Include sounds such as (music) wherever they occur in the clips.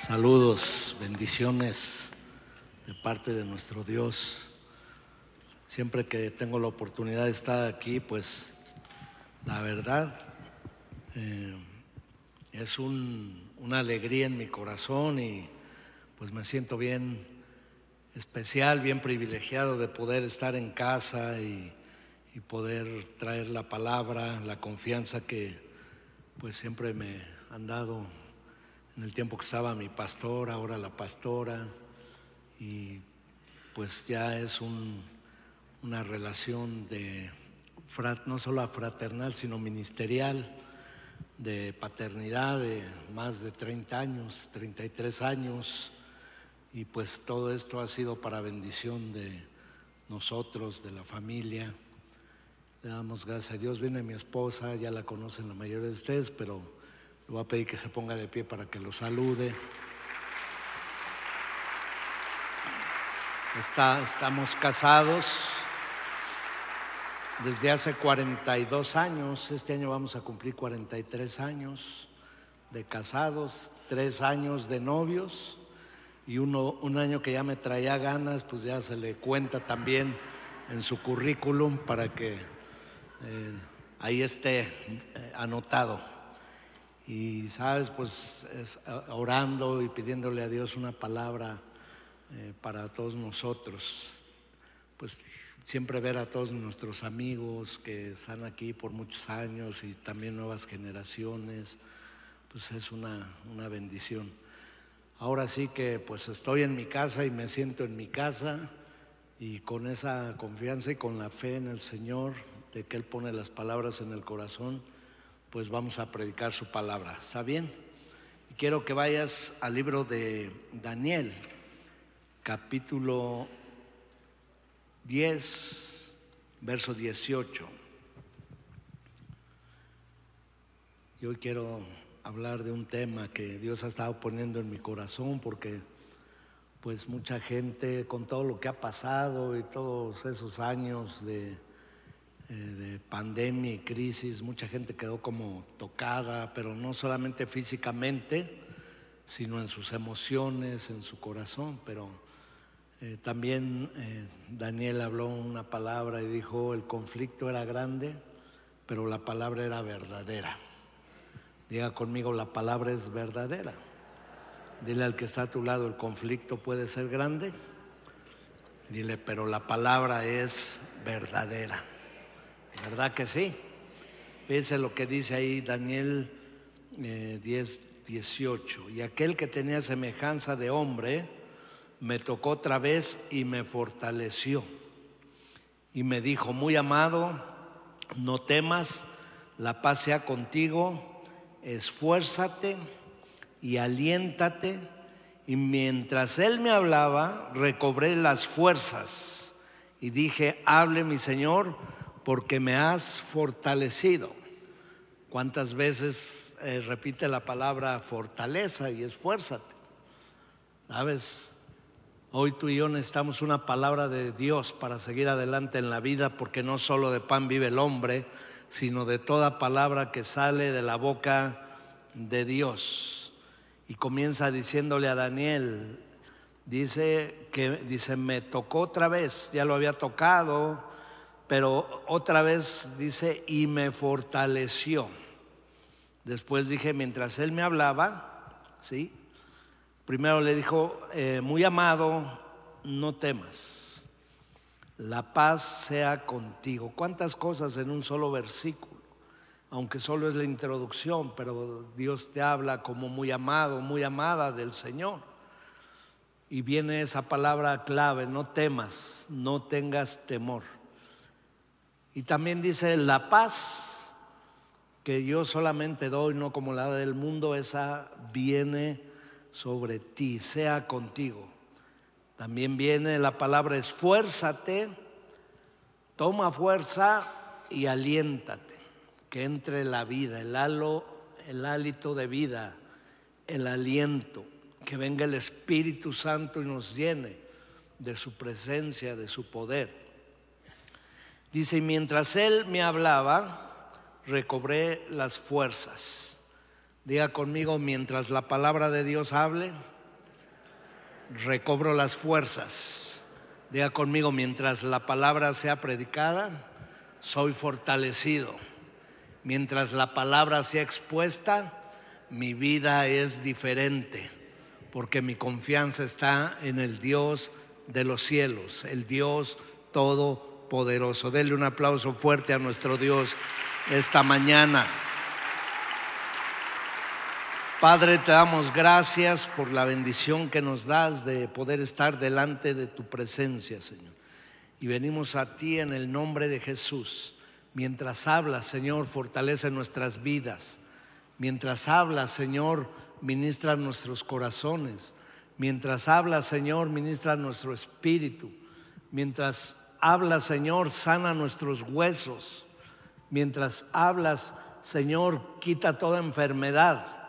Saludos, bendiciones de parte de nuestro Dios. Siempre que tengo la oportunidad de estar aquí, pues la verdad eh, es un- una alegría en mi corazón y pues me siento bien especial, bien privilegiado de poder estar en casa y, y poder traer la palabra, la confianza que pues siempre me han dado en el tiempo que estaba mi pastor, ahora la pastora, y pues ya es un- una relación de, no solo fraternal, sino ministerial, de paternidad de más de 30 años, 33 años, y pues todo esto ha sido para bendición de nosotros, de la familia. Le damos gracias a Dios. Viene mi esposa, ya la conocen la mayoría de ustedes, pero le voy a pedir que se ponga de pie para que lo salude. Estamos casados desde hace 42 años. Este año vamos a cumplir 43 años de casados, tres años de novios y uno, un año que ya me traía ganas, pues ya se le cuenta también en su currículum para que eh, ahí esté eh, anotado. Y sabes, pues es, eh, orando y pidiéndole a Dios una palabra eh, para todos nosotros. Pues siempre ver a todos nuestros amigos que están aquí por muchos años y también nuevas generaciones, pues es una, una bendición. Ahora sí que pues estoy en mi casa y me siento en mi casa y con esa confianza y con la fe en el Señor de que Él pone las palabras en el corazón, pues vamos a predicar su palabra. ¿Está bien? Y quiero que vayas al libro de Daniel, capítulo 10, verso 18. Y hoy quiero hablar de un tema que Dios ha estado poniendo en mi corazón porque pues mucha gente con todo lo que ha pasado y todos esos años de, eh, de pandemia y crisis, mucha gente quedó como tocada, pero no solamente físicamente, sino en sus emociones, en su corazón. Pero eh, también eh, Daniel habló una palabra y dijo, el conflicto era grande, pero la palabra era verdadera. Diga conmigo, la palabra es verdadera. Dile al que está a tu lado, el conflicto puede ser grande. Dile, pero la palabra es verdadera. ¿Verdad que sí? Fíjense lo que dice ahí Daniel eh, 10, 18. Y aquel que tenía semejanza de hombre me tocó otra vez y me fortaleció. Y me dijo, muy amado, no temas, la paz sea contigo, esfuérzate y aliéntate. Y mientras él me hablaba, recobré las fuerzas y dije, hable mi Señor, porque me has fortalecido. ¿Cuántas veces eh, repite la palabra fortaleza y esfuérzate? ¿Sabes? Hoy tú y yo necesitamos una palabra de Dios para seguir adelante en la vida, porque no solo de pan vive el hombre, sino de toda palabra que sale de la boca de Dios. Y comienza diciéndole a Daniel, dice que dice, me tocó otra vez, ya lo había tocado, pero otra vez dice, y me fortaleció. Después dije, mientras él me hablaba, ¿sí? Primero le dijo, eh, muy amado, no temas, la paz sea contigo. ¿Cuántas cosas en un solo versículo? Aunque solo es la introducción, pero Dios te habla como muy amado, muy amada del Señor. Y viene esa palabra clave, no temas, no tengas temor. Y también dice, la paz que yo solamente doy, no como la del mundo, esa viene sobre ti, sea contigo. También viene la palabra esfuérzate, toma fuerza y aliéntate, que entre la vida, el halo, el hálito de vida, el aliento, que venga el Espíritu Santo y nos llene de su presencia, de su poder. Dice, y mientras él me hablaba, recobré las fuerzas. Diga conmigo, mientras la palabra de Dios hable, recobro las fuerzas. Diga conmigo, mientras la palabra sea predicada, soy fortalecido. Mientras la palabra sea expuesta, mi vida es diferente, porque mi confianza está en el Dios de los cielos, el Dios todopoderoso. Denle un aplauso fuerte a nuestro Dios esta mañana. Padre, te damos gracias por la bendición que nos das de poder estar delante de tu presencia, Señor. Y venimos a ti en el nombre de Jesús. Mientras hablas, Señor, fortalece nuestras vidas. Mientras hablas, Señor, ministra nuestros corazones. Mientras hablas, Señor, ministra nuestro espíritu. Mientras hablas, Señor, sana nuestros huesos. Mientras hablas, Señor, quita toda enfermedad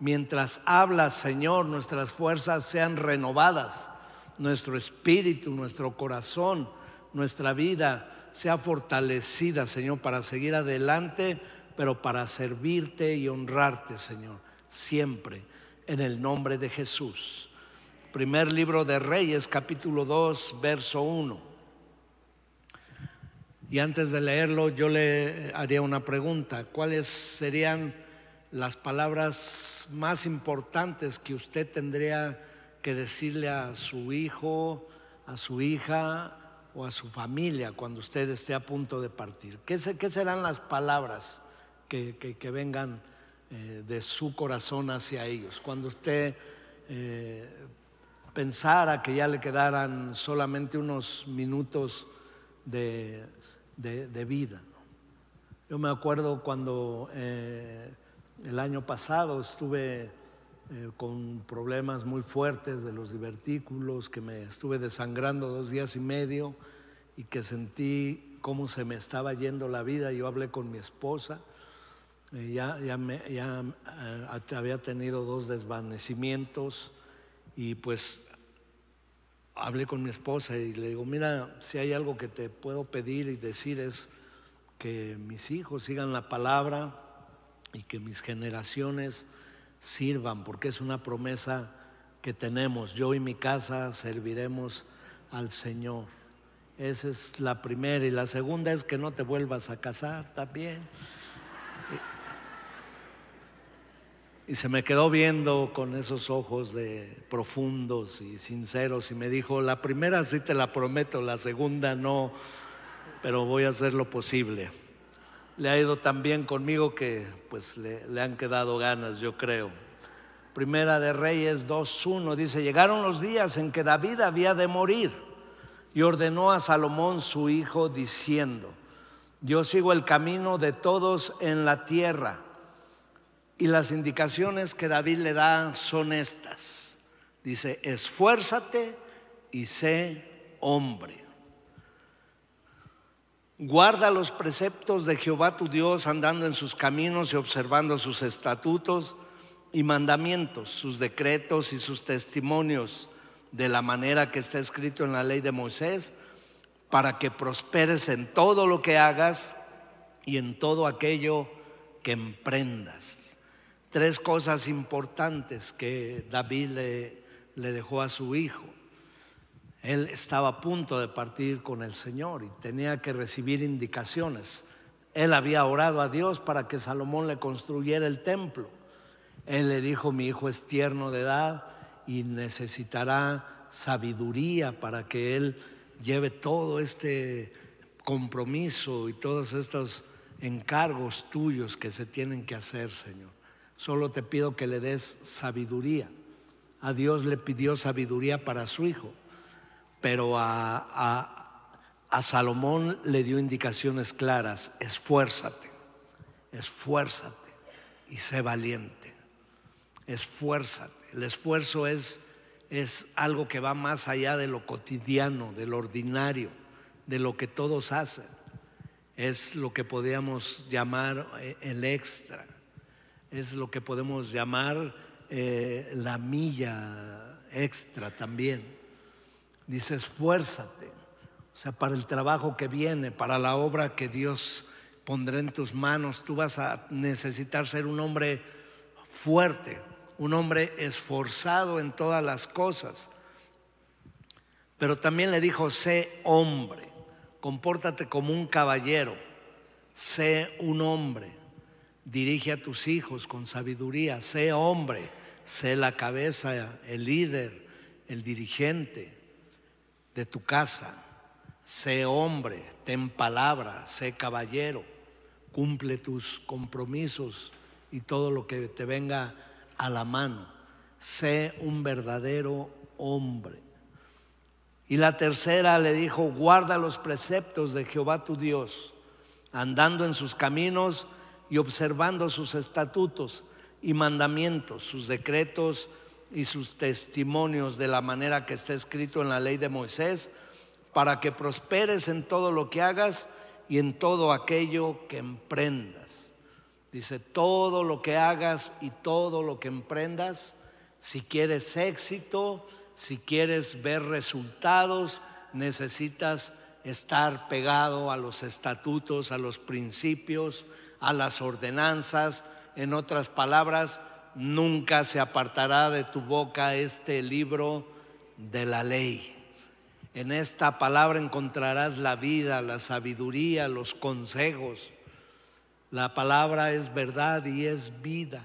mientras hablas, Señor, nuestras fuerzas sean renovadas, nuestro espíritu, nuestro corazón, nuestra vida sea fortalecida, Señor, para seguir adelante, pero para servirte y honrarte, Señor, siempre, en el nombre de Jesús. Primer libro de Reyes, capítulo 2, verso 1. Y antes de leerlo, yo le haría una pregunta. ¿Cuáles serían las palabras más importantes que usted tendría que decirle a su hijo, a su hija o a su familia cuando usted esté a punto de partir? ¿Qué, serán las palabras que, vengan eh, de su corazón hacia ellos? Cuando usted eh, pensara que ya le quedaran solamente unos minutos de, vida. Yo me acuerdo cuando... Eh, el año pasado estuve eh, con problemas muy fuertes de los divertículos, que me estuve desangrando dos días y medio y que sentí cómo se me estaba yendo la vida. Yo hablé con mi esposa, eh, ya, ya, ya eh, había tenido dos desvanecimientos y pues hablé con mi esposa y le digo, mira, si hay algo que te puedo pedir y decir es que mis hijos sigan la palabra, y que mis generaciones sirvan, porque es una promesa que tenemos. Yo y mi casa serviremos al Señor. Esa es la primera. Y la segunda es que no te vuelvas a casar también. Y se me quedó viendo con esos ojos de profundos y sinceros y me dijo, la primera sí te la prometo, la segunda no, pero voy a hacer lo posible le ha ido tan bien conmigo que pues le, han quedado ganas, yo creo. Primera de Reyes 2.1 dice, llegaron los días en que David había de morir y ordenó a Salomón su hijo diciendo, yo sigo el camino de todos en la tierra. Y las indicaciones que David le da son estas. Dice, esfuérzate y sé hombre. Guarda los preceptos de Jehová tu Dios andando en sus caminos y observando sus estatutos y mandamientos, sus decretos y sus testimonios de la manera que está escrito en la ley de Moisés, para que prosperes en todo lo que hagas y en todo aquello que emprendas. Tres cosas importantes que David le, dejó a su hijo. Él estaba a punto de partir con el Señor y tenía que recibir indicaciones. Él había orado a Dios para que Salomón le construyera el templo. Él le dijo, mi hijo es tierno de edad y necesitará sabiduría para que él lleve todo este compromiso y todos estos encargos tuyos que se tienen que hacer, Señor. Solo te pido que le des sabiduría. A Dios le pidió sabiduría para su hijo pero a, Salomón le dio indicaciones claras, esfuérzate, esfuérzate y sé valiente, esfuérzate. El esfuerzo es, es algo que va más allá de lo cotidiano, de lo ordinario, de lo que todos hacen. Es lo que podríamos llamar eh, el extra, es lo que podemos llamar eh, la milla extra también. Dice esfuérzate, o sea, para el trabajo que viene, para la obra que Dios pondrá en tus manos, tú vas a necesitar ser un hombre fuerte, un hombre esforzado en todas las cosas. Pero también le dijo, sé hombre, compórtate como un caballero, sé un hombre, dirige a tus hijos con sabiduría, sé hombre, sé la cabeza, el líder, el dirigente de tu casa, sé hombre, ten palabra, sé caballero, cumple tus compromisos y todo lo que te venga a la mano, sé un verdadero hombre. Y la tercera le dijo, guarda los preceptos de Jehová tu Dios, andando en sus caminos y observando sus estatutos y mandamientos, sus decretos y sus testimonios de la manera que está escrito en la ley de Moisés, para que prosperes en todo lo que hagas y en todo aquello que emprendas. Dice, todo lo que hagas y todo lo que emprendas, si quieres éxito, si quieres ver resultados, necesitas estar pegado a los estatutos, a los principios, a las ordenanzas. En otras palabras, nunca se apartará de tu boca este libro de la ley. En esta palabra encontrarás la vida, la sabiduría, los consejos. La palabra es verdad y es vida.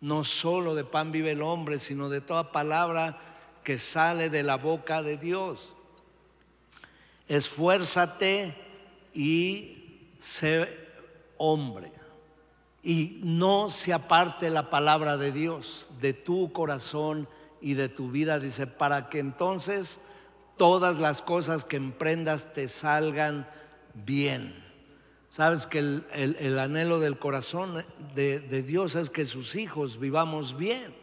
No solo de pan vive el hombre, sino de toda palabra que sale de la boca de Dios. Esfuérzate y sé hombre. Y no se aparte la palabra de Dios de tu corazón y de tu vida, dice, para que entonces todas las cosas que emprendas te salgan bien. Sabes que el, anhelo del corazón de, Dios es que sus hijos vivamos bien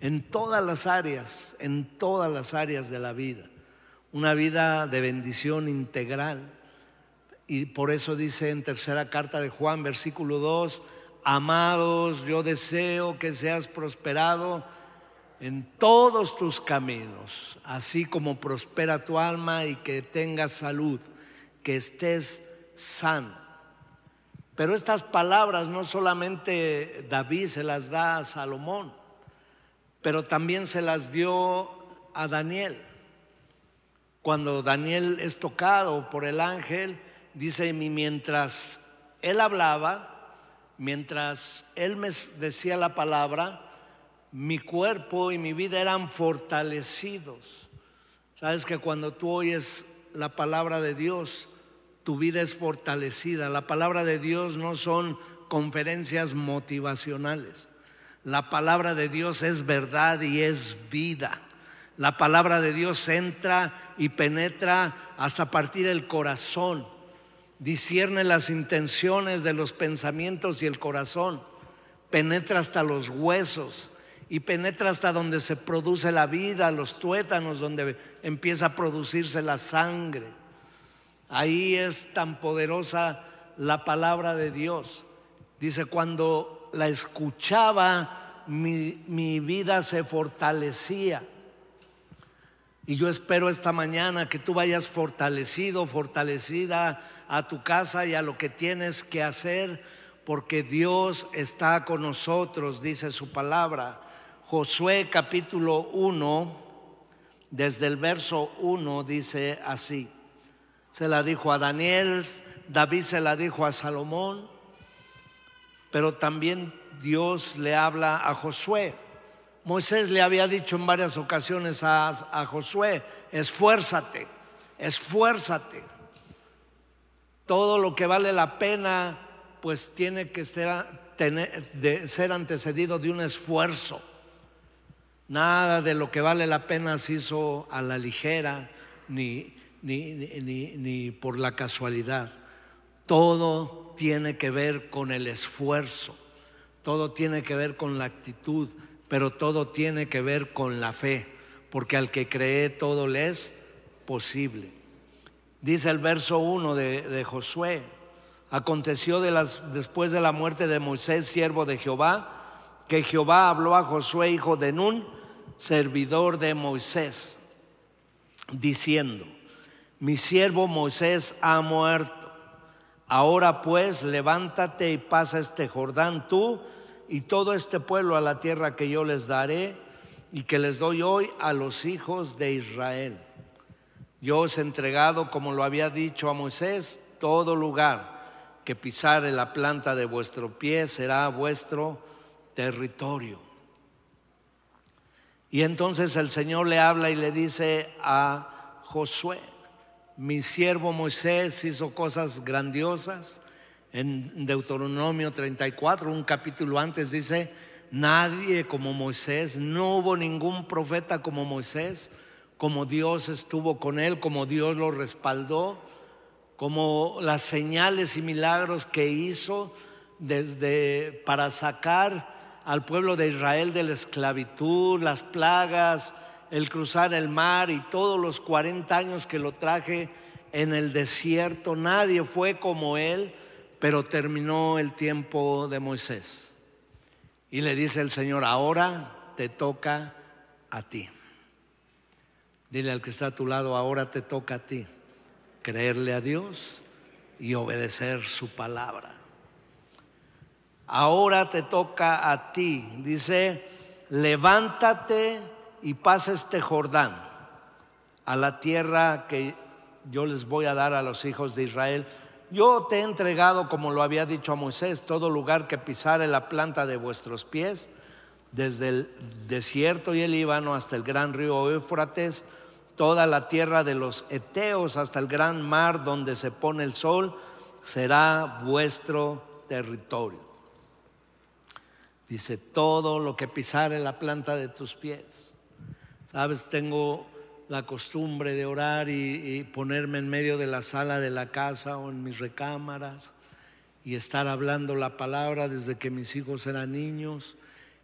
en todas las áreas, en todas las áreas de la vida. Una vida de bendición integral. Y por eso dice en tercera carta de Juan, versículo 2, amados, yo deseo que seas prosperado en todos tus caminos, así como prospera tu alma y que tengas salud, que estés sano. Pero estas palabras no solamente David se las da a Salomón, pero también se las dio a Daniel. Cuando Daniel es tocado por el ángel, dice, mientras él hablaba, mientras él me decía la palabra, mi cuerpo y mi vida eran fortalecidos. Sabes que cuando tú oyes la palabra de Dios, tu vida es fortalecida. La palabra de Dios no son conferencias motivacionales. La palabra de Dios es verdad y es vida. La palabra de Dios entra y penetra hasta partir el corazón. Discierne las intenciones de los pensamientos y el corazón. Penetra hasta los huesos y penetra hasta donde se produce la vida, los tuétanos, donde empieza a producirse la sangre. Ahí es tan poderosa la palabra de Dios. Dice, cuando la escuchaba, mi, mi vida se fortalecía. Y yo espero esta mañana que tú vayas fortalecido, fortalecida a tu casa y a lo que tienes que hacer, porque Dios está con nosotros, dice su palabra. Josué capítulo 1, desde el verso 1 dice así, se la dijo a Daniel, David se la dijo a Salomón, pero también Dios le habla a Josué. Moisés le había dicho en varias ocasiones a, a Josué, esfuérzate, esfuérzate. Todo lo que vale la pena, pues tiene que ser, antecedido de un esfuerzo. Nada de lo que vale la pena se hizo a la ligera ni, ni, ni, ni, por la casualidad. Todo tiene que ver con el esfuerzo, todo tiene que ver con la actitud, pero todo tiene que ver con la fe, porque al que cree todo le es posible. Dice el verso 1 de, de Josué, aconteció después de la muerte de Moisés, siervo de Jehová, que Jehová habló a Josué, hijo de Nun, servidor de Moisés, diciendo, mi siervo Moisés ha muerto. Ahora pues levántate y pasa este Jordán tú y todo este pueblo a la tierra que yo les daré y que les doy hoy a los hijos de Israel. Yo os he entregado, como lo había dicho a Moisés, todo lugar que pisare la planta de vuestro pie será vuestro territorio. Y entonces el Señor le habla y le dice a Josué, mi siervo Moisés hizo cosas grandiosas. En Deuteronomio 34, un capítulo antes dice, nadie como Moisés, no hubo ningún profeta como Moisés como Dios estuvo con él, como Dios lo respaldó, como las señales y milagros que hizo desde para sacar al pueblo de Israel de la esclavitud, las plagas, el cruzar el mar y todos los 40 años que lo traje en el desierto. Nadie fue como él, pero terminó el tiempo de Moisés. Y le dice el Señor, ahora te toca a ti. Dile al que está a tu lado, ahora te toca a ti creerle a Dios y obedecer su palabra. Ahora te toca a ti. Dice, levántate y pasa este Jordán a la tierra que yo les voy a dar a los hijos de Israel. Yo te he entregado, como lo había dicho a Moisés, todo lugar que pisare la planta de vuestros pies, desde el desierto y el Líbano hasta el gran río Éufrates toda la tierra de los Eteos hasta el gran mar donde se pone el sol, será vuestro territorio. Dice, todo lo que pisare la planta de tus pies. Sabes, tengo la costumbre de orar y, y, ponerme en medio de la sala de la casa o en mis recámaras y estar hablando la palabra desde que mis hijos eran niños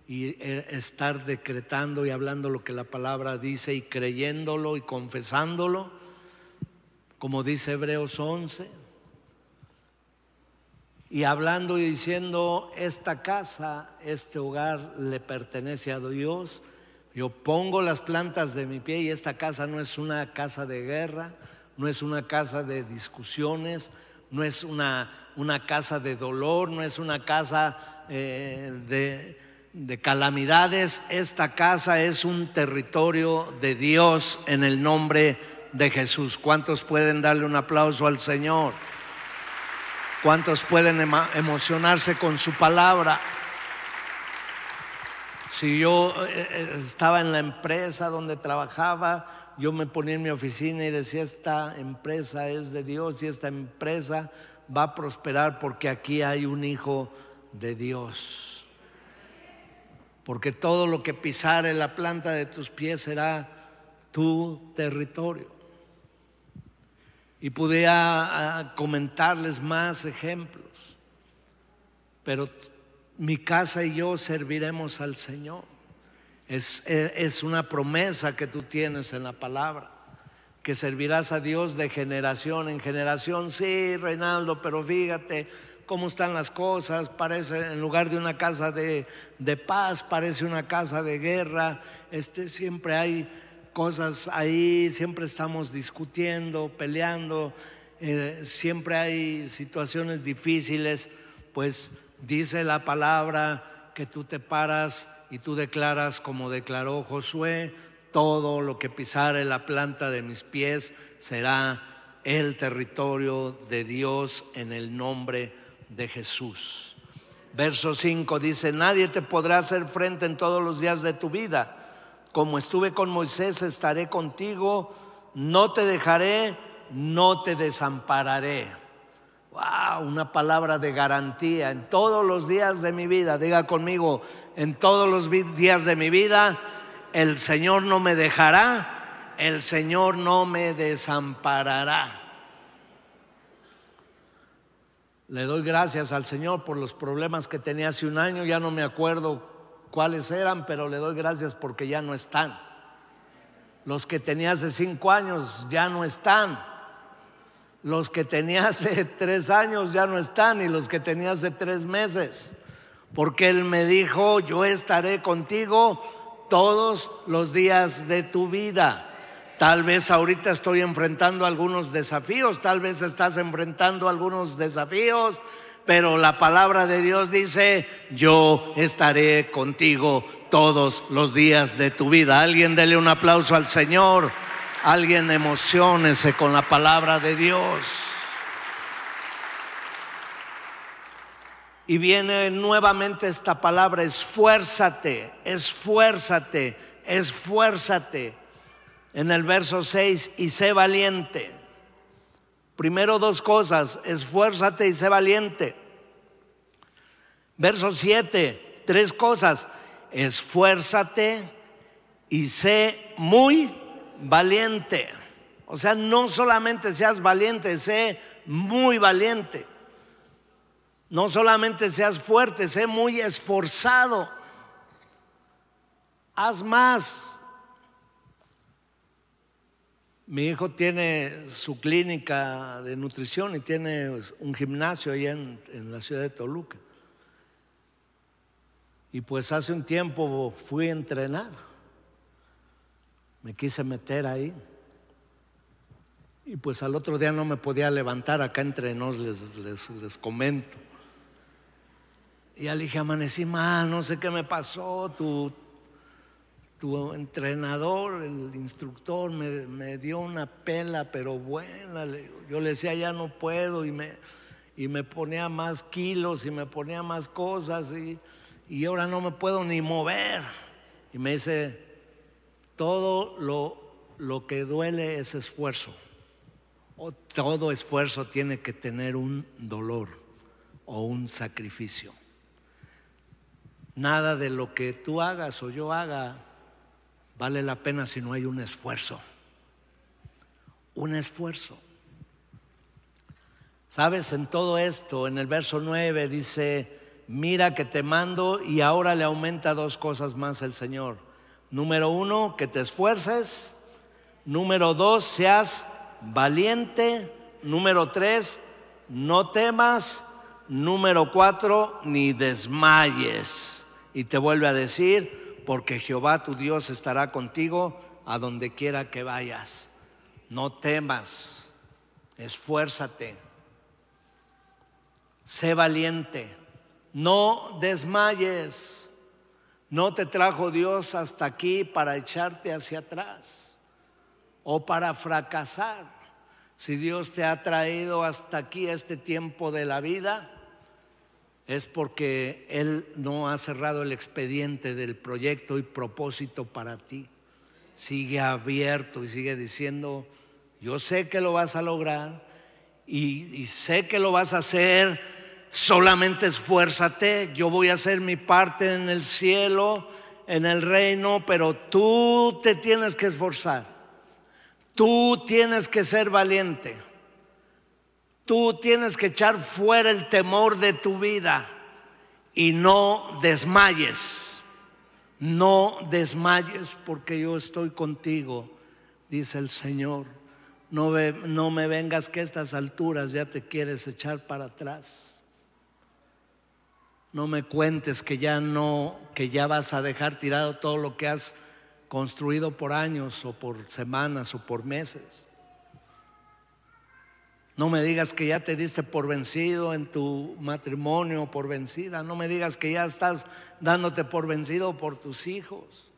y eh, estar decretando y hablando lo que la palabra dice y creyéndolo y confesándolo, como dice Hebreos 11, y hablando y diciendo, esta casa, este hogar le pertenece a Dios, yo pongo las plantas de mi pie y esta casa no es una casa de guerra, no es una casa de discusiones, no es una, una casa de dolor, no es una casa eh, de de calamidades, esta casa es un territorio de Dios en el nombre de Jesús. ¿Cuántos pueden darle un aplauso al Señor? ¿Cuántos pueden emocionarse con su palabra? Si yo eh, eh, estaba en la empresa donde trabajaba, yo me ponía en mi oficina y decía, esta empresa es de Dios y esta empresa va a prosperar porque aquí hay un hijo de Dios porque todo lo que pisare la planta de tus pies será tu territorio. Y pude comentarles más ejemplos, pero mi casa y yo serviremos al Señor. Es, es una promesa que tú tienes en la palabra, que servirás a Dios de generación en generación. Sí, Reinaldo, pero fíjate, cómo están las cosas, parece en lugar de una casa de, paz, parece una casa de guerra, este, siempre hay cosas ahí, siempre estamos discutiendo, peleando, eh, siempre hay situaciones difíciles, pues dice la palabra que tú te paras y tú declaras como declaró Josué, todo lo que pisare la planta de mis pies será el territorio de Dios en el nombre de de Jesús. Verso 5 dice, nadie te podrá hacer frente en todos los días de tu vida. Como estuve con Moisés, estaré contigo, no te dejaré, no te desampararé. Wow, una palabra de garantía en todos los días de mi vida. Diga conmigo, en todos los días de mi vida, el Señor no me dejará, el Señor no me desamparará. Le doy gracias al Señor por los problemas que tenía hace un año, ya no me acuerdo cuáles eran, pero le doy gracias porque ya no están. Los que tenía hace cinco años ya no están. Los que tenía hace (laughs) tres años ya no están y los que tenía hace tres meses. Porque Él me dijo, yo estaré contigo todos los días de tu vida. Tal vez ahorita estoy enfrentando algunos desafíos, tal vez estás enfrentando algunos desafíos, pero la palabra de Dios dice, yo estaré contigo todos los días de tu vida. Alguien dele un aplauso al Señor. Alguien emocionese con la palabra de Dios. Y viene nuevamente esta palabra, esfuérzate, esfuérzate, esfuérzate. En el verso 6, y sé valiente. Primero dos cosas, esfuérzate y sé valiente. Verso 7, tres cosas, esfuérzate y sé muy valiente. O sea, no solamente seas valiente, sé muy valiente. No solamente seas fuerte, sé muy esforzado. Haz más. Mi hijo tiene su clínica de nutrición y tiene un gimnasio allá en, en, la ciudad de Toluca. Y pues hace un tiempo fui a entrenar. Me quise meter ahí. Y pues al otro día no me podía levantar. Acá entre nos les, les, les comento. Y ya le dije, amanecí mal, no sé qué me pasó, tu, tu entrenador, el instructor, me, dio una pela, pero buena. Yo le decía, ya no puedo, y me, y me ponía más kilos y me ponía más cosas, y, y ahora no me puedo ni mover. Y me dice, todo lo, lo que duele es esfuerzo. O todo esfuerzo tiene que tener un dolor o un sacrificio. Nada de lo que tú hagas o yo haga vale la pena si no hay un esfuerzo. Un esfuerzo. Sabes, en todo esto, en el verso 9 dice, mira que te mando y ahora le aumenta dos cosas más el Señor. Número uno, que te esfuerces. Número dos, seas valiente. Número tres, no temas. Número cuatro, ni desmayes. Y te vuelve a decir, porque Jehová tu Dios estará contigo a donde quiera que vayas. No temas, esfuérzate, sé valiente, no desmayes. No te trajo Dios hasta aquí para echarte hacia atrás o para fracasar. Si Dios te ha traído hasta aquí, este tiempo de la vida, es porque Él no ha cerrado el expediente del proyecto y propósito para ti. Sigue abierto y sigue diciendo, yo sé que lo vas a lograr y, sé que lo vas a hacer, solamente esfuérzate, yo voy a hacer mi parte en el cielo, en el reino, pero tú te tienes que esforzar, tú tienes que ser valiente. Tú tienes que echar fuera el temor de tu vida y no desmayes. No desmayes porque yo estoy contigo, dice el Señor. No, me vengas que a estas alturas ya te quieres echar para atrás. No me cuentes que ya no, que ya vas a dejar tirado todo lo que has construido por años o por semanas o por meses. No me digas que ya te diste por vencido en tu matrimonio, por vencida. No me digas que ya estás dándote por vencido por tus hijos.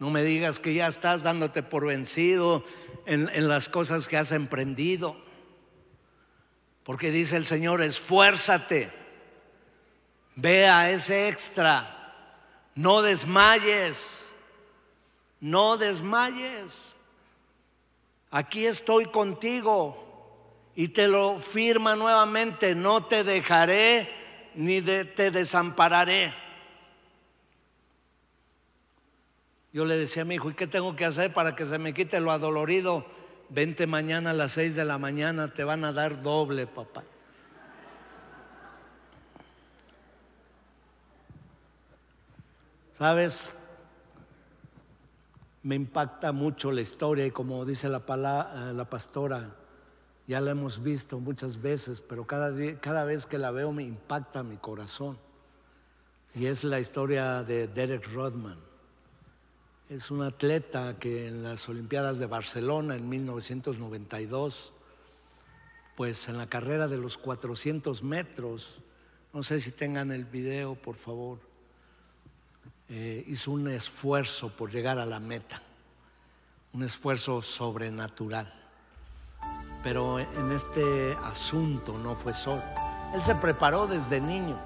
No me digas que ya estás dándote por vencido en, en las cosas que has emprendido. Porque dice el Señor, esfuérzate. Ve a ese extra. No desmayes. No desmayes aquí estoy contigo. Y te lo firma nuevamente, no te dejaré ni te desampararé. Yo le decía a mi hijo, ¿y qué tengo que hacer para que se me quite lo adolorido? Vente mañana a las seis de la mañana, te van a dar doble, papá. ¿Sabes? Me impacta mucho la historia y como dice la, eh, la pastora, ya la hemos visto muchas veces, pero cada, cada vez que la veo me impacta mi corazón. Y es la historia de Derek Rodman. Es un atleta que en las Olimpiadas de Barcelona en 1992, pues en la carrera de los 400 metros, no sé si tengan el video, por favor eh, hizo un esfuerzo por llegar a la meta. un esfuerzo sobrenatural. Pero en este asunto no fue solo. Él se preparó desde niño.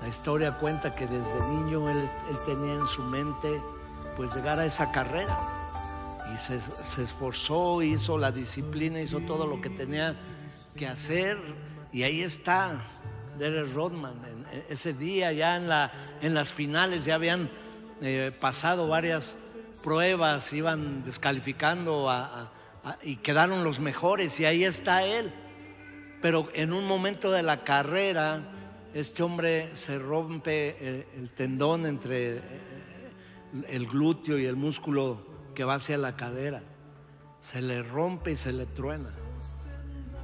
La historia cuenta que desde niño él, tenía en su mente pues llegar a esa carrera. Y se, se esforzó, hizo la disciplina, hizo todo lo que tenía que hacer. Y ahí está Derek Rodman. ese día ya en, la, en las finales ya habían eh, pasado varias pruebas, iban descalificando y quedaron los mejores y ahí está él. Pero en un momento de la carrera, este hombre se rompe el, el tendón entre eh, el glúteo y el músculo que va hacia la cadera. Se le rompe y se le truena.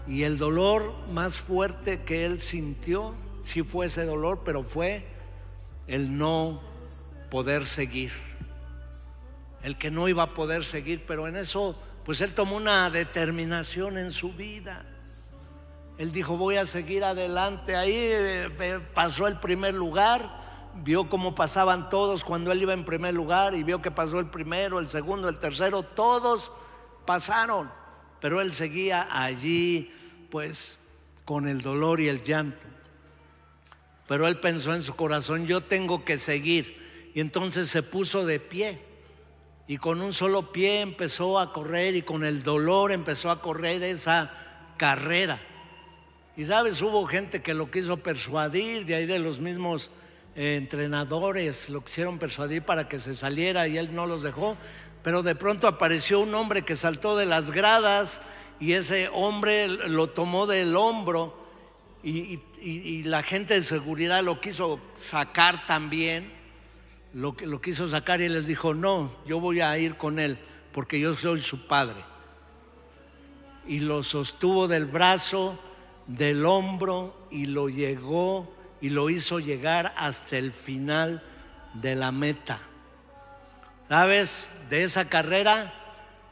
Y el dolor más fuerte que él sintió, sí fue ese dolor, pero fue el no poder seguir. El que no iba a poder seguir, pero en eso, pues él tomó una determinación en su vida. Él dijo, voy a seguir adelante. Ahí eh, pasó el primer lugar, vio cómo pasaban todos cuando él iba en primer lugar y vio que pasó el primero, el segundo, el tercero, todos pasaron pero él seguía allí, pues, con el dolor y el llanto. Pero él pensó en su corazón, yo tengo que seguir. Y entonces se puso de pie. Y con un solo pie empezó a correr y con el dolor empezó a correr esa carrera. Y sabes, hubo gente que lo quiso persuadir, de ahí de los mismos eh, entrenadores lo quisieron persuadir para que se saliera y él no los dejó pero de pronto apareció un hombre que saltó de las gradas y ese hombre lo tomó del hombro y, la gente de seguridad lo quiso sacar también, lo, lo quiso sacar y les dijo, no, yo voy a ir con él porque yo soy su padre. Y lo sostuvo del brazo, del hombro y lo llegó y lo hizo llegar hasta el final de la meta. ¿Sabes? De esa carrera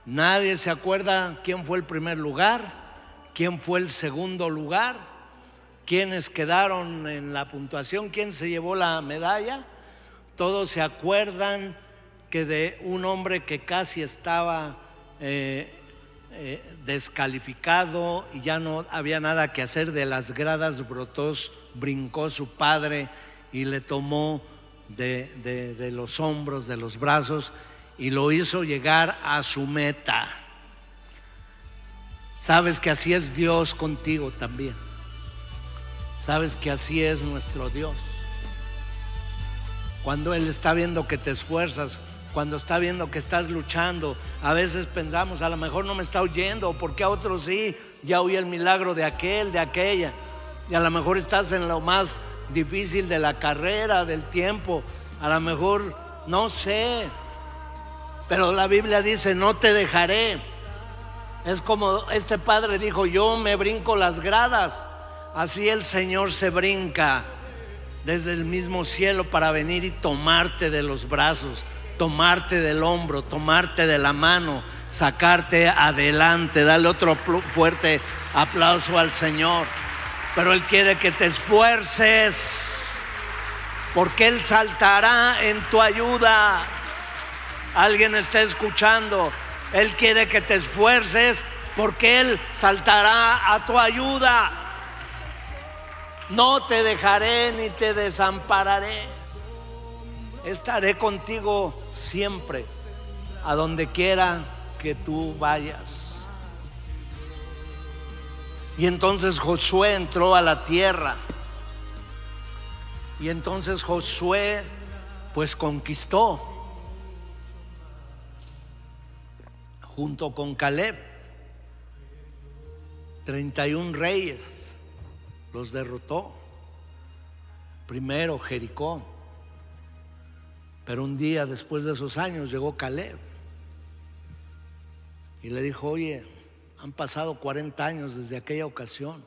nadie se acuerda quién fue el primer lugar, quién fue el segundo lugar, quiénes quedaron en la puntuación, quién se llevó la medalla. Todos se acuerdan que de un hombre que casi estaba eh, eh, descalificado y ya no había nada que hacer, de las gradas brotó, brincó su padre y le tomó de, los hombros, de los brazos, y lo hizo llegar a su meta. Sabes que así es Dios contigo también. Sabes que así es nuestro Dios. Cuando Él está viendo que te esfuerzas, cuando está viendo que estás luchando, a veces pensamos, a lo mejor no me está oyendo, porque a otros sí, ya oí el milagro de aquel, de aquella. Y a lo mejor estás en lo más difícil de la carrera, del tiempo. A lo mejor, no sé. Pero la Biblia dice, no te dejaré. Es como este padre dijo, yo me brinco las gradas. Así el Señor se brinca desde el mismo cielo para venir y tomarte de los brazos, tomarte del hombro, tomarte de la mano, sacarte adelante. Dale otro fuerte aplauso al Señor pero Él quiere que te esfuerces, porque Él saltará en tu ayuda. Alguien está escuchando, Él quiere que te esfuerces, porque Él saltará a tu ayuda. No te dejaré ni te desampararé. Estaré contigo siempre, a donde quiera que tú vayas. Y entonces Josué entró a la tierra. Y entonces Josué pues conquistó junto con Caleb 31 reyes, los derrotó. Primero Jericó. Pero un día después de esos años llegó Caleb y le dijo, oye, han pasado 40 años desde aquella ocasión.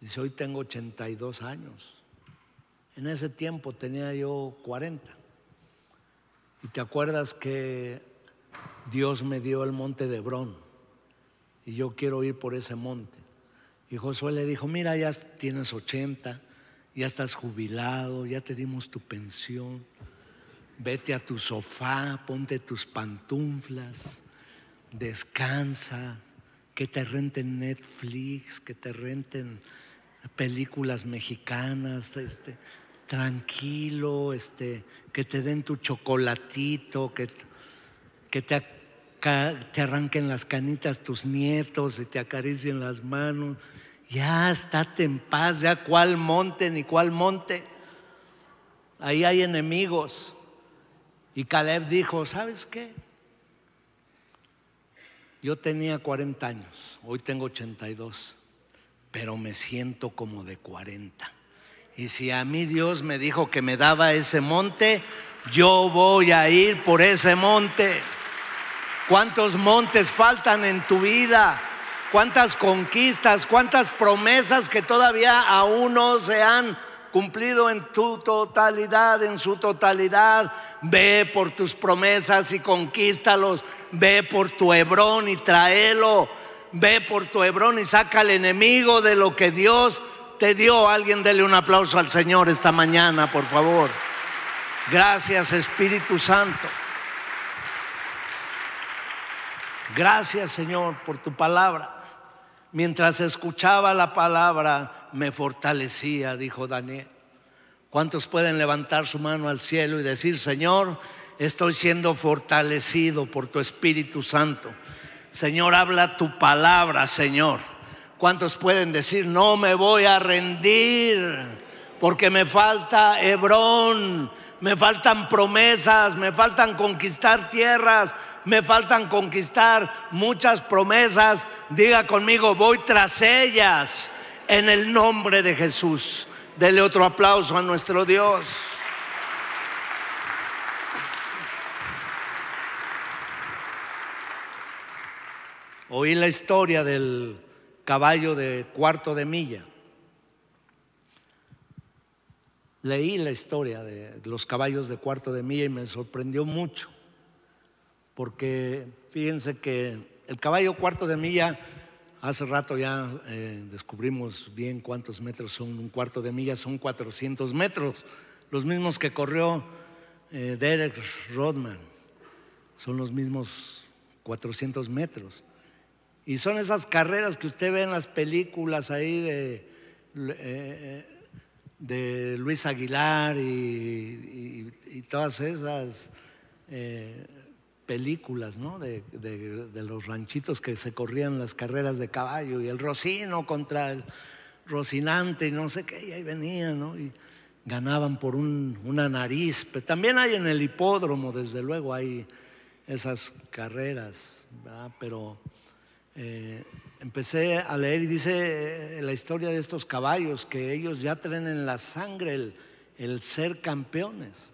Dice, hoy tengo 82 años. En ese tiempo tenía yo 40. Y te acuerdas que Dios me dio el monte de Hebrón. Y yo quiero ir por ese monte. Y Josué le dijo, mira, ya tienes 80, ya estás jubilado, ya te dimos tu pensión. vete a tu sofá, ponte tus pantuflas, descansa, que te renten Netflix, que te renten películas mexicanas, este, tranquilo, este, que te den tu chocolatito, que, que te, te arranquen las canitas tus nietos y te acaricien las manos. Ya estate en paz, ya cuál monte ni cuál monte. Ahí hay enemigos. Y Caleb dijo, ¿sabes qué? Yo tenía 40 años, hoy tengo 82, pero me siento como de 40. Y si a mí Dios me dijo que me daba ese monte, yo voy a ir por ese monte. ¿Cuántos montes faltan en tu vida? ¿Cuántas conquistas? ¿Cuántas promesas que todavía aún no se han cumplido en tu totalidad, en su totalidad? Ve por tus promesas y conquístalos. Ve por tu Hebrón y tráelo. Ve por tu Hebrón y saca al enemigo de lo que Dios te dio. Alguien dele un aplauso al Señor esta mañana, por favor. Gracias Espíritu Santo. Gracias Señor por tu palabra. Mientras escuchaba la palabra me fortalecía, dijo Daniel. ¿Cuántos pueden levantar su mano al cielo y decir, Señor, estoy siendo fortalecido por tu Espíritu Santo? Señor, habla tu palabra, Señor. ¿Cuántos pueden decir, no me voy a rendir porque me falta Hebrón, me faltan promesas, me faltan conquistar tierras, me faltan conquistar muchas promesas? Diga conmigo, voy tras ellas en el nombre de Jesús. Dele otro aplauso a nuestro Dios. Oí la historia del caballo de cuarto de milla. Leí la historia de los caballos de cuarto de milla y me sorprendió mucho, porque fíjense que el caballo cuarto de milla, hace rato ya eh, descubrimos bien cuántos metros son un cuarto de milla, son 400 metros, los mismos que corrió eh, Derek Rodman, son los mismos 400 metros. Y son esas carreras que usted ve en las películas ahí de, eh, de Luis Aguilar y, todas esas eh, películas, ¿no? De, los ranchitos que se corrían las carreras de caballo y el Rocino contra el Rocinante y no sé qué, y ahí venían, ¿no? Y ganaban por una nariz. Pero también hay en el hipódromo, desde luego, hay esas carreras, ¿verdad? Pero eh, empecé a leer y dice eh, la historia de estos caballos que ellos ya traen en la sangre el, ser campeones.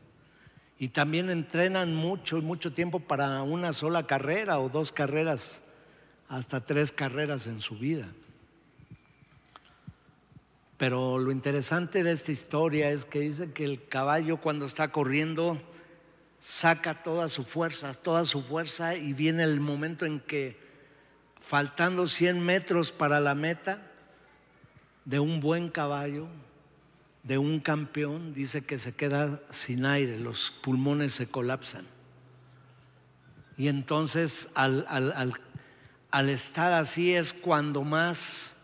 Y también entrenan mucho y mucho tiempo para una sola carrera o dos carreras, hasta tres carreras en su vida. Pero lo interesante de esta historia es que dice que el caballo cuando está corriendo saca toda su fuerza, toda su fuerza y viene el momento en que faltando 100 metros para la meta de un buen caballo, de un campeón, dice que se queda sin aire, los pulmones se colapsan. Y entonces al, al, estar así es cuando más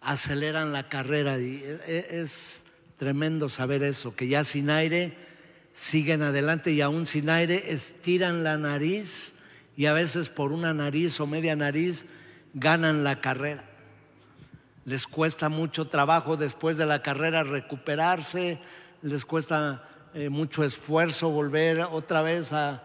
aceleran la carrera. Y e, e, es tremendo saber eso, que ya sin aire siguen adelante y aún sin aire estiran la nariz y a veces por una nariz o media nariz ganan la carrera. Les cuesta mucho trabajo después de la carrera recuperarse, les cuesta eh, mucho esfuerzo volver otra vez a,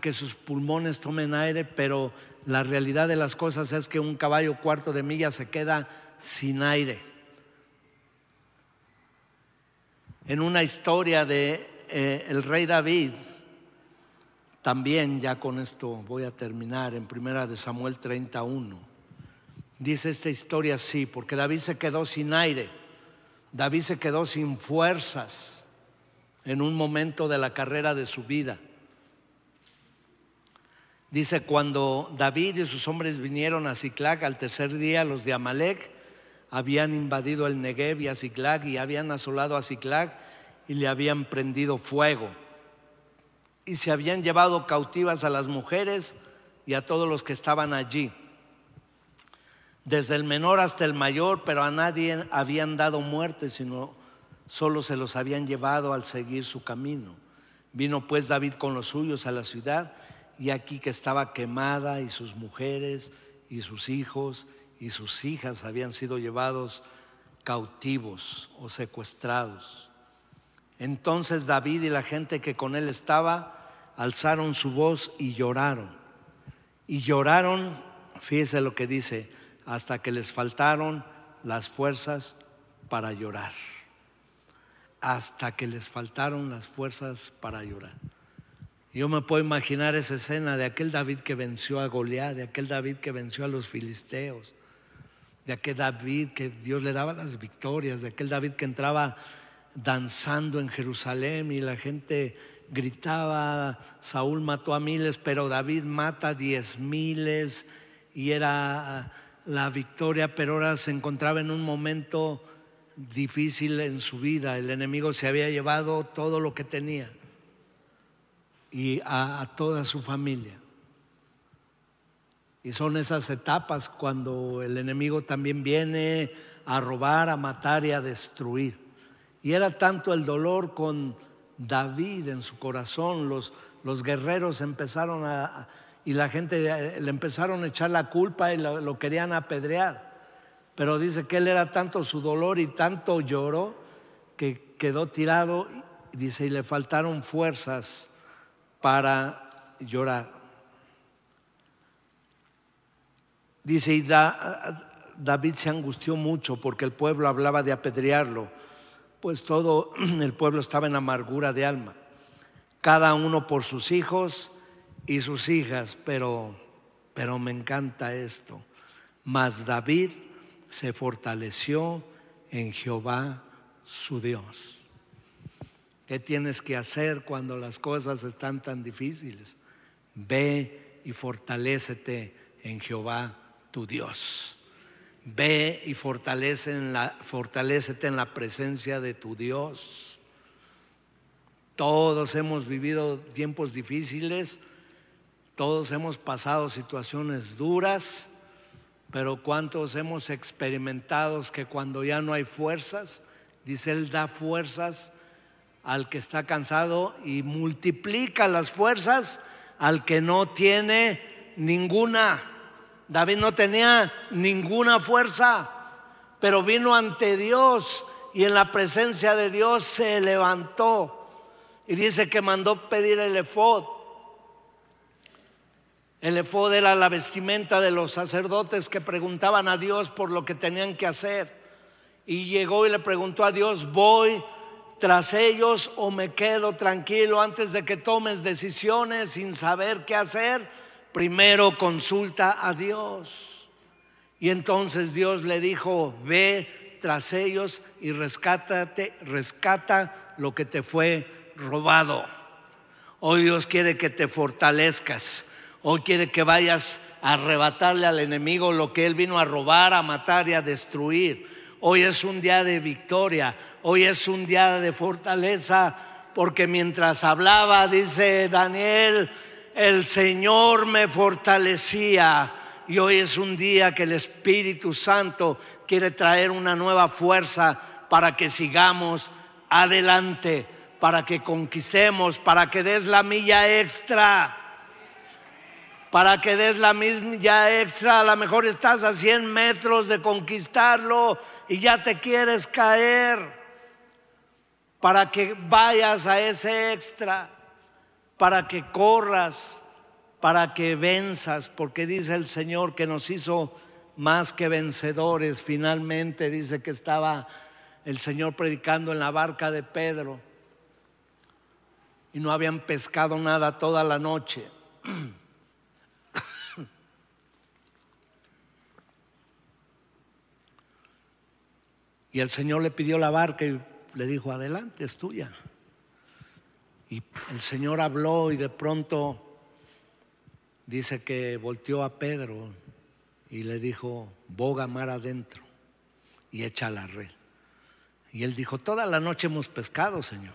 que sus pulmones tomen aire, pero la realidad de las cosas es que un caballo cuarto de milla se queda sin aire. En una historia de eh, el rey David, también ya con esto voy a terminar en primera de Samuel 31. Dice esta historia así, porque David se quedó sin aire, David se quedó sin fuerzas en un momento de la carrera de su vida. Dice, cuando David y sus hombres vinieron a Ciclac al tercer día, los de Amalek habían invadido el Negev y a Ciclac y habían asolado a Ciclac y le habían prendido fuego. Y se habían llevado cautivas a las mujeres y a todos los que estaban allí, desde el menor hasta el mayor, pero a nadie habían dado muerte, sino solo se los habían llevado al seguir su camino. Vino pues David con los suyos a la ciudad y aquí que estaba quemada y sus mujeres y sus hijos y sus hijas habían sido llevados cautivos o secuestrados. Entonces David y la gente que con él estaba alzaron su voz y lloraron. Y lloraron, fíjese lo que dice, hasta que les faltaron las fuerzas para llorar. Hasta que les faltaron las fuerzas para llorar. Yo me puedo imaginar esa escena de aquel David que venció a Goliat, de aquel David que venció a los filisteos, de aquel David que Dios le daba las victorias, de aquel David que entraba danzando en Jerusalén y la gente gritaba, Saúl mató a miles, pero David mata a diez miles y era la victoria, pero ahora se encontraba en un momento difícil en su vida. El enemigo se había llevado todo lo que tenía y a, toda su familia. Y son esas etapas cuando el enemigo también viene a robar, a matar y a destruir. Y era tanto el dolor con David en su corazón, los, los guerreros empezaron a, y la gente le empezaron a echar la culpa y lo, querían apedrear. Pero dice que él era tanto su dolor y tanto lloró que quedó tirado, dice, y le faltaron fuerzas para llorar. Dice, y David se angustió mucho porque el pueblo hablaba de apedrearlo, pues todo (clears throat) el pueblo estaba en amargura de alma, cada uno por sus hijos y sus hijas, pero, pero me encanta esto. Mas David se fortaleció en Jehová su Dios. ¿Qué tienes que hacer cuando las cosas están tan difíciles? Ve y fortalécete en Jehová tu Dios. Ve y fortalece en la, fortalécete en la presencia de tu Dios. Todos hemos vivido tiempos difíciles, todos hemos pasado situaciones duras, pero ¿cuántos hemos experimentado que cuando ya no hay fuerzas, dice Él da fuerzas al que está cansado y multiplica las fuerzas al que no tiene ninguna. David no tenía ninguna fuerza, pero vino ante Dios y en la presencia de Dios se levantó. Y dice que mandó pedir el efod. El efod era la vestimenta de los sacerdotes que preguntaban a Dios por lo que tenían que hacer. Y llegó y le preguntó a Dios, voy tras ellos o me quedo tranquilo antes de que tomes decisiones sin saber qué hacer, primero consulta a Dios. Y entonces Dios le dijo, ve tras ellos y rescátate, rescata lo que te fue robado. Hoy Dios quiere que te fortalezcas. Hoy quiere que vayas a arrebatarle al enemigo lo que él vino a robar, a matar y a destruir. Hoy es un día de victoria, hoy es un día de fortaleza, porque mientras hablaba, dice Daniel, el Señor me fortalecía. Y hoy es un día que el Espíritu Santo quiere traer una nueva fuerza para que sigamos adelante, para que conquistemos, para que des la milla extra para que des la misma extra. A lo mejor estás a 100 metros de conquistarlo y ya te quieres caer. Para que vayas a ese extra, para que corras, para que venzas, porque dice el Señor que nos hizo más que vencedores. Finalmente dice que estaba el Señor predicando en la barca de Pedro y no habían pescado nada toda la noche. (coughs) Y el Señor le pidió la barca y le dijo, adelante, es tuya. Y el Señor habló y de pronto dice que volteó a Pedro y le dijo, boga mar adentro y echa la red. Y él dijo, toda la noche hemos pescado, Señor.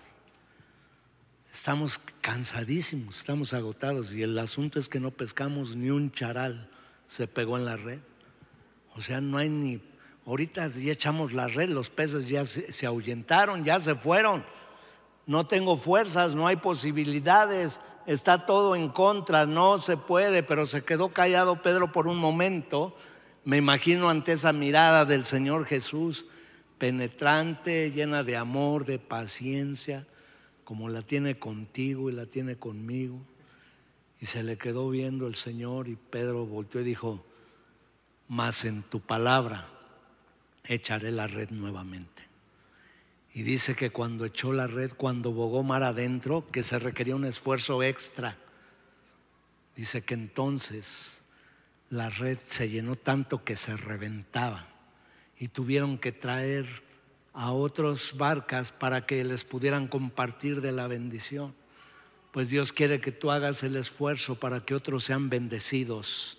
Estamos cansadísimos, estamos agotados y el asunto es que no pescamos ni un charal se pegó en la red. O sea, no hay ni... Ahorita ya echamos la red, los peces ya se, se ahuyentaron, ya se fueron. No tengo fuerzas, no hay posibilidades, está todo en contra, no se puede, pero se quedó callado Pedro por un momento. Me imagino ante esa mirada del Señor Jesús, penetrante, llena de amor, de paciencia como la tiene contigo y la tiene conmigo. Y se le quedó viendo el Señor y Pedro volteó y dijo, más en tu palabra echaré la red nuevamente. Y dice que cuando echó la red, cuando bogó mar adentro, que se requería un esfuerzo extra, dice que entonces la red se llenó tanto que se reventaba y tuvieron que traer a otras barcas para que les pudieran compartir de la bendición. Pues Dios quiere que tú hagas el esfuerzo para que otros sean bendecidos.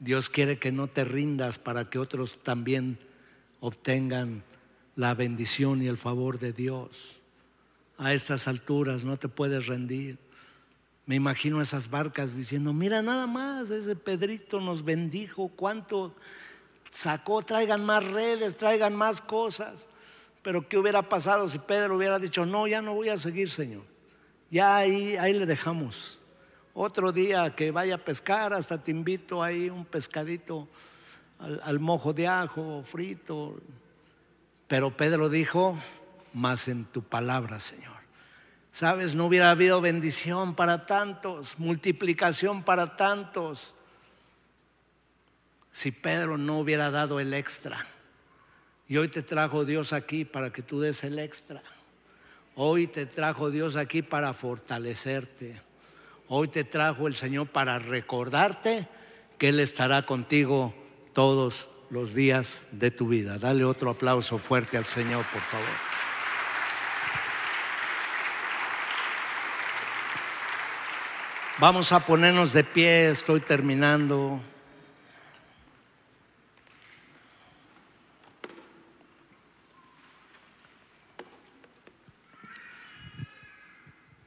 Dios quiere que no te rindas para que otros también obtengan la bendición y el favor de Dios. A estas alturas no te puedes rendir. Me imagino esas barcas diciendo, mira nada más, ese Pedrito nos bendijo, cuánto sacó, traigan más redes, traigan más cosas. Pero ¿qué hubiera pasado si Pedro hubiera dicho, no, ya no voy a seguir, Señor? Ya ahí, ahí le dejamos. Otro día que vaya a pescar, hasta te invito ahí un pescadito al, al mojo de ajo frito. Pero Pedro dijo, más en tu palabra, Señor. Sabes, no hubiera habido bendición para tantos, multiplicación para tantos, si Pedro no hubiera dado el extra. Y hoy te trajo Dios aquí para que tú des el extra. Hoy te trajo Dios aquí para fortalecerte. Hoy te trajo el Señor para recordarte que Él estará contigo todos los días de tu vida. Dale otro aplauso fuerte al Señor, por favor. Vamos a ponernos de pie, estoy terminando.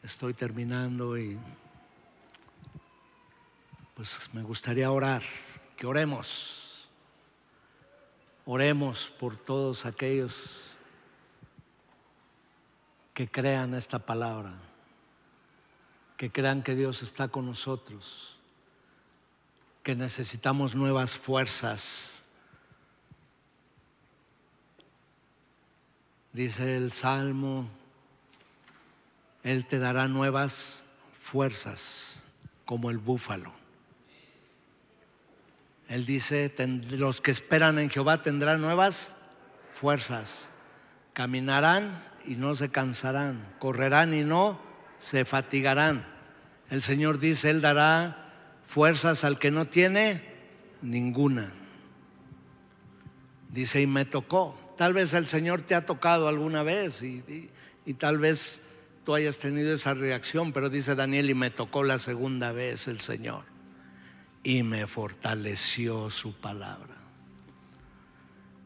estoy terminando y pues me gustaría orar, que oremos. Oremos por todos aquellos que crean esta palabra, que crean que Dios está con nosotros, que necesitamos nuevas fuerzas. Dice el Salmo él te dará nuevas fuerzas como el búfalo. Él dice, los que esperan en Jehová tendrán nuevas fuerzas. Caminarán y no se cansarán. Correrán y no se fatigarán. El Señor dice, Él dará fuerzas al que no tiene ninguna. Dice, y me tocó. Tal vez el Señor te ha tocado alguna vez y, tal vez tú hayas tenido esa reacción, pero dice Daniel, y me tocó la segunda vez el Señor y me fortaleció su palabra.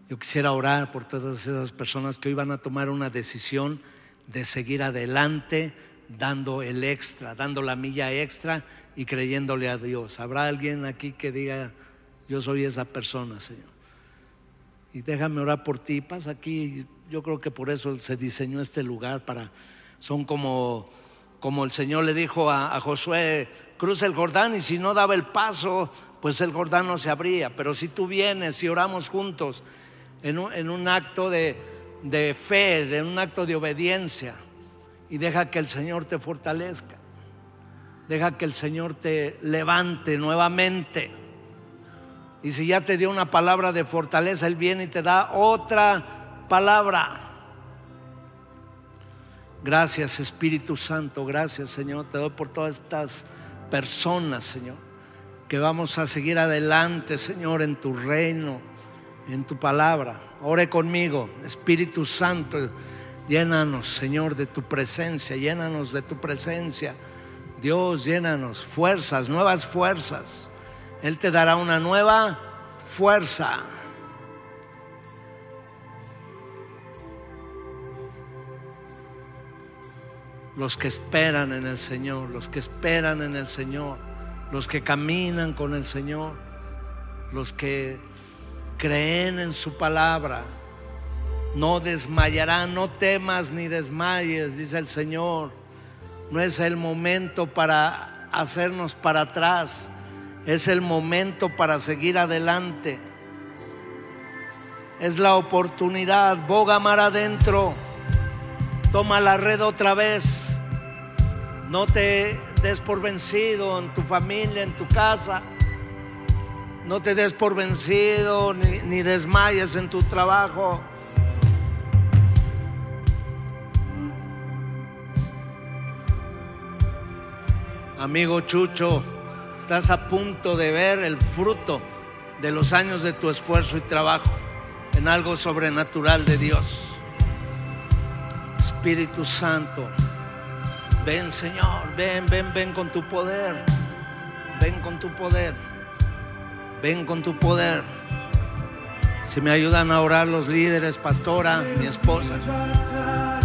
Yo quisiera orar por todas esas personas que hoy van a tomar una decisión de seguir adelante, dando el extra, dando la milla extra y creyéndole a Dios. ¿Habrá alguien aquí que diga, yo soy esa persona, Señor? Y déjame orar por ti. Pasa aquí, yo creo que por eso se diseñó este lugar para son como, como el Señor le dijo a, Josué, cruza el Jordán y si no daba el paso, pues el Jordán no se abría. Pero si tú vienes y oramos juntos en un, acto de, de fe, de un acto de obediencia, y deja que el Señor te fortalezca, deja que el Señor te levante nuevamente. Y si ya te dio una palabra de fortaleza, Él viene y te da otra palabra. Gracias Espíritu Santo, gracias Señor. Te doy por todas estas personas, Señor, que vamos a seguir adelante, Señor, en tu reino, en tu palabra. Ore conmigo, Espíritu Santo, llénanos, Señor, de tu presencia, llénanos de tu presencia. Dios, llénanos fuerzas, nuevas fuerzas. Él te dará una nueva fuerza. Los que esperan en el Señor, los que esperan en el Señor, los que caminan con el Señor, los que creen en su palabra. No desmayarán, no temas ni desmayes, dice el Señor. No es el momento para hacernos para atrás, es el momento para seguir adelante. Es la oportunidad, boga mar adentro, toma la red otra vez, no te des por vencido en tu familia, en tu casa, no te des por vencido ni, ni desmayes en tu trabajo. Amigo Chucho, estás a punto de ver el fruto de los años de tu esfuerzo y trabajo en algo sobrenatural de Dios. Espíritu Santo, ven Señor, ven, ven, ven con tu poder, ven con tu poder, ven con tu poder. Si me ayudan a orar los líderes, pastora, mi esposa.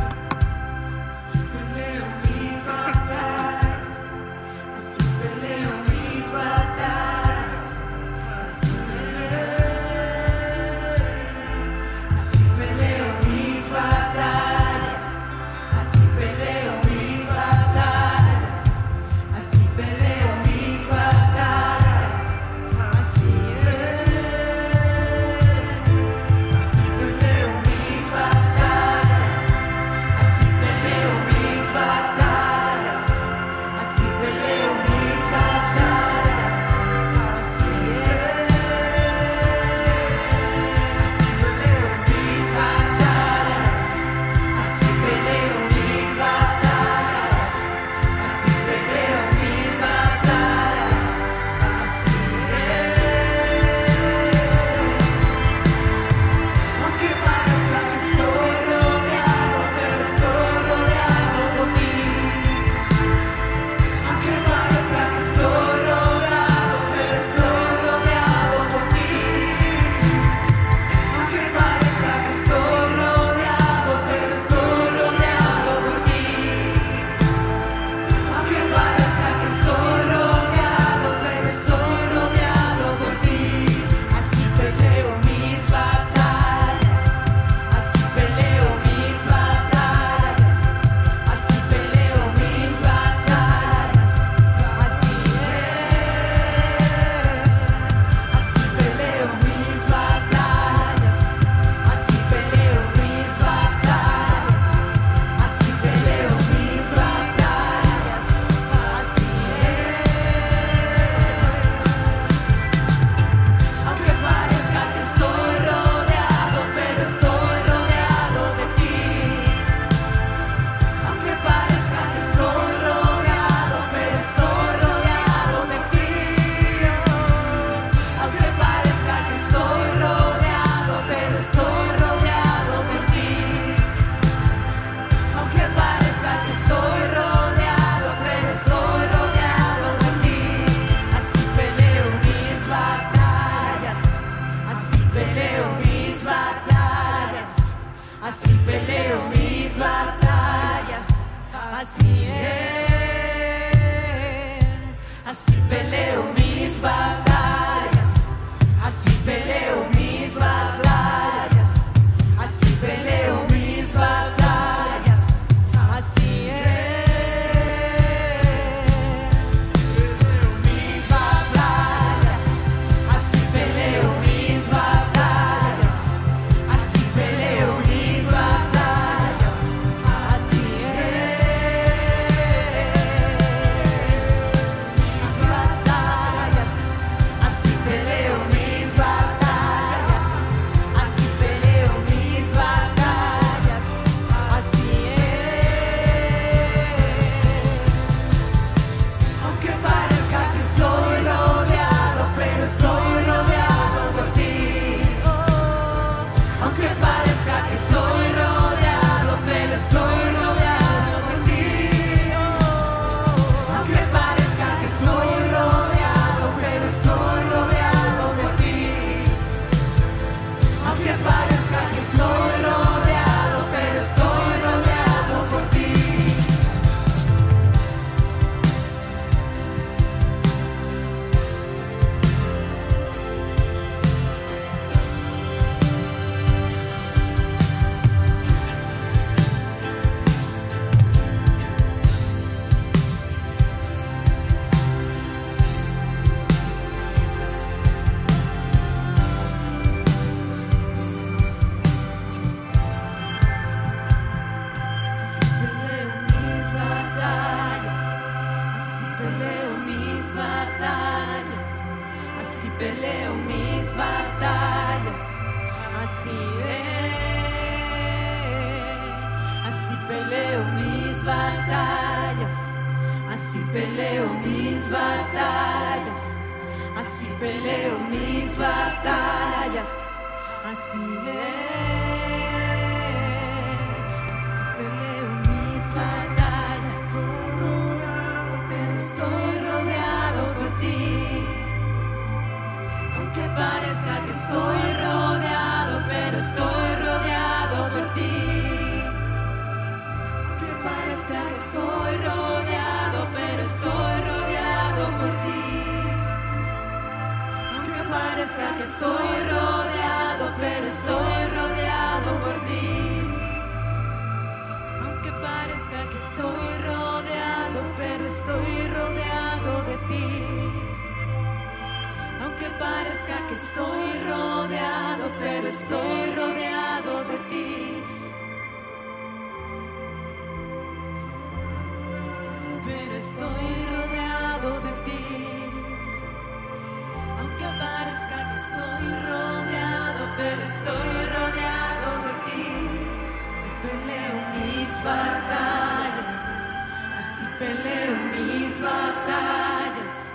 Así peleo mis batallas,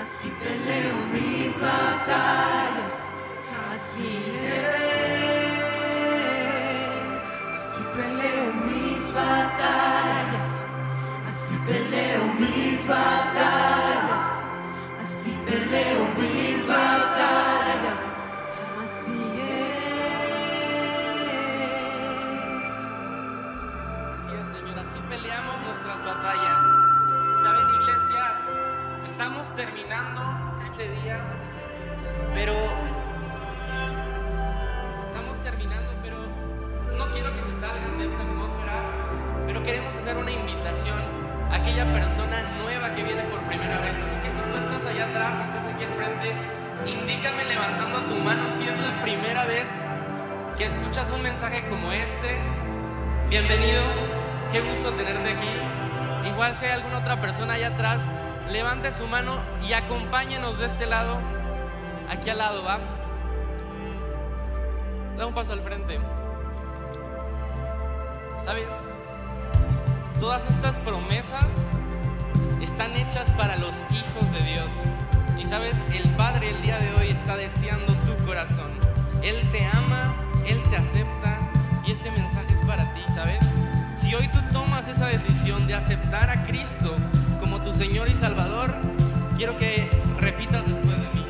así peleo mis batallas, así es. Así peleo mis batallas, así peleo mis batallas, este día, pero estamos terminando, pero no quiero que se salgan de esta atmósfera, pero queremos hacer una invitación a aquella persona nueva que viene por primera vez. Así que si tú estás allá atrás o estás aquí al frente, indícame levantando tu mano si es la primera vez que escuchas un mensaje como este. Bienvenido, qué gusto tenerte aquí. Igual si hay alguna otra persona allá atrás, levante su mano y acompáñenos de este lado, aquí al lado, ¿va? Da un paso al frente. ¿Sabes? Todas estas promesas están hechas para los hijos de Dios. Y sabes, el Padre el día de hoy está deseando tu corazón. Él te ama, Él te acepta y este mensaje es para ti, ¿sabes? Si hoy tú tomas esa decisión de aceptar a Cristo como tu Señor y Salvador, quiero que repitas después de mí.